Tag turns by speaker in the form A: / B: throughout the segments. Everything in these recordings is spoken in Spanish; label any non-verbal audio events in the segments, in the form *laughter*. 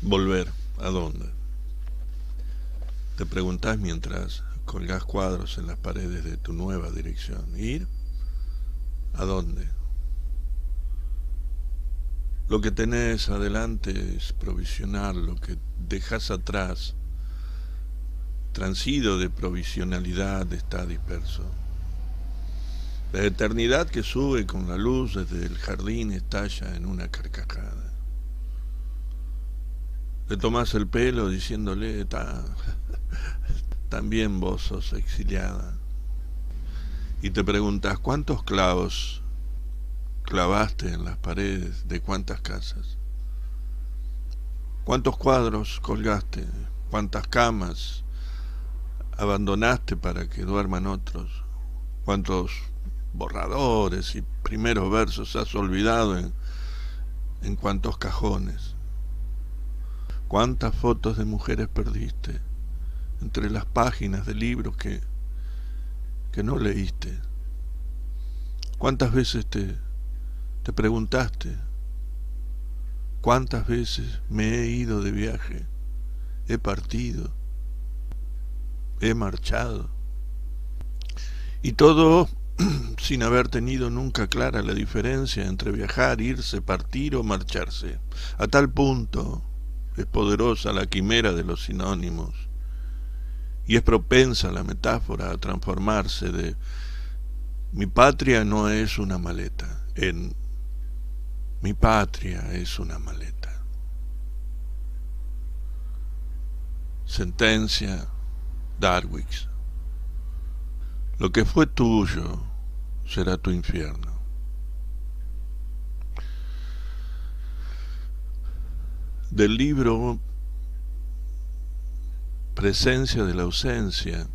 A: Volver, ¿a dónde? Te preguntás mientras colgás cuadros en las paredes de tu nueva dirección. ¿Ir? ¿A dónde? Lo que tenés adelante es provisional, lo que dejas atrás, transido de provisionalidad, está disperso. La eternidad que sube con la luz desde el jardín estalla en una carcajada. Le tomás el pelo diciéndole, también vos sos exiliada. Y te preguntas, ¿cuántos clavos clavaste en las paredes de cuántas casas? ¿Cuántos cuadros colgaste? ¿Cuántas camas abandonaste para que duerman otros? ¿Cuántos borradores y primeros versos has olvidado en, en cuántos cajones? ¿Cuántas fotos de mujeres perdiste entre las páginas de libros que, que no leíste? ¿Cuántas veces te, te preguntaste, cuántas veces me he ido de viaje, he partido, he marchado? Y todo *clears throat* sin haber tenido nunca clara la diferencia entre viajar, irse, partir o marcharse. A tal punto es poderosa la quimera de los sinónimos y es propensa la metáfora a transformarse de mi patria no es una maleta en mi patria es una maleta. Sentencia Darwix. Lo que fue tuyo será tu infierno. Del libro Presencia de la ausencia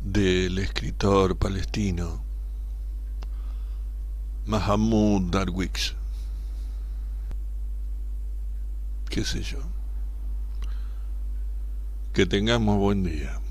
A: del escritor palestino Mahamud Darwix. Qué sé yo. Que tengamos buen día.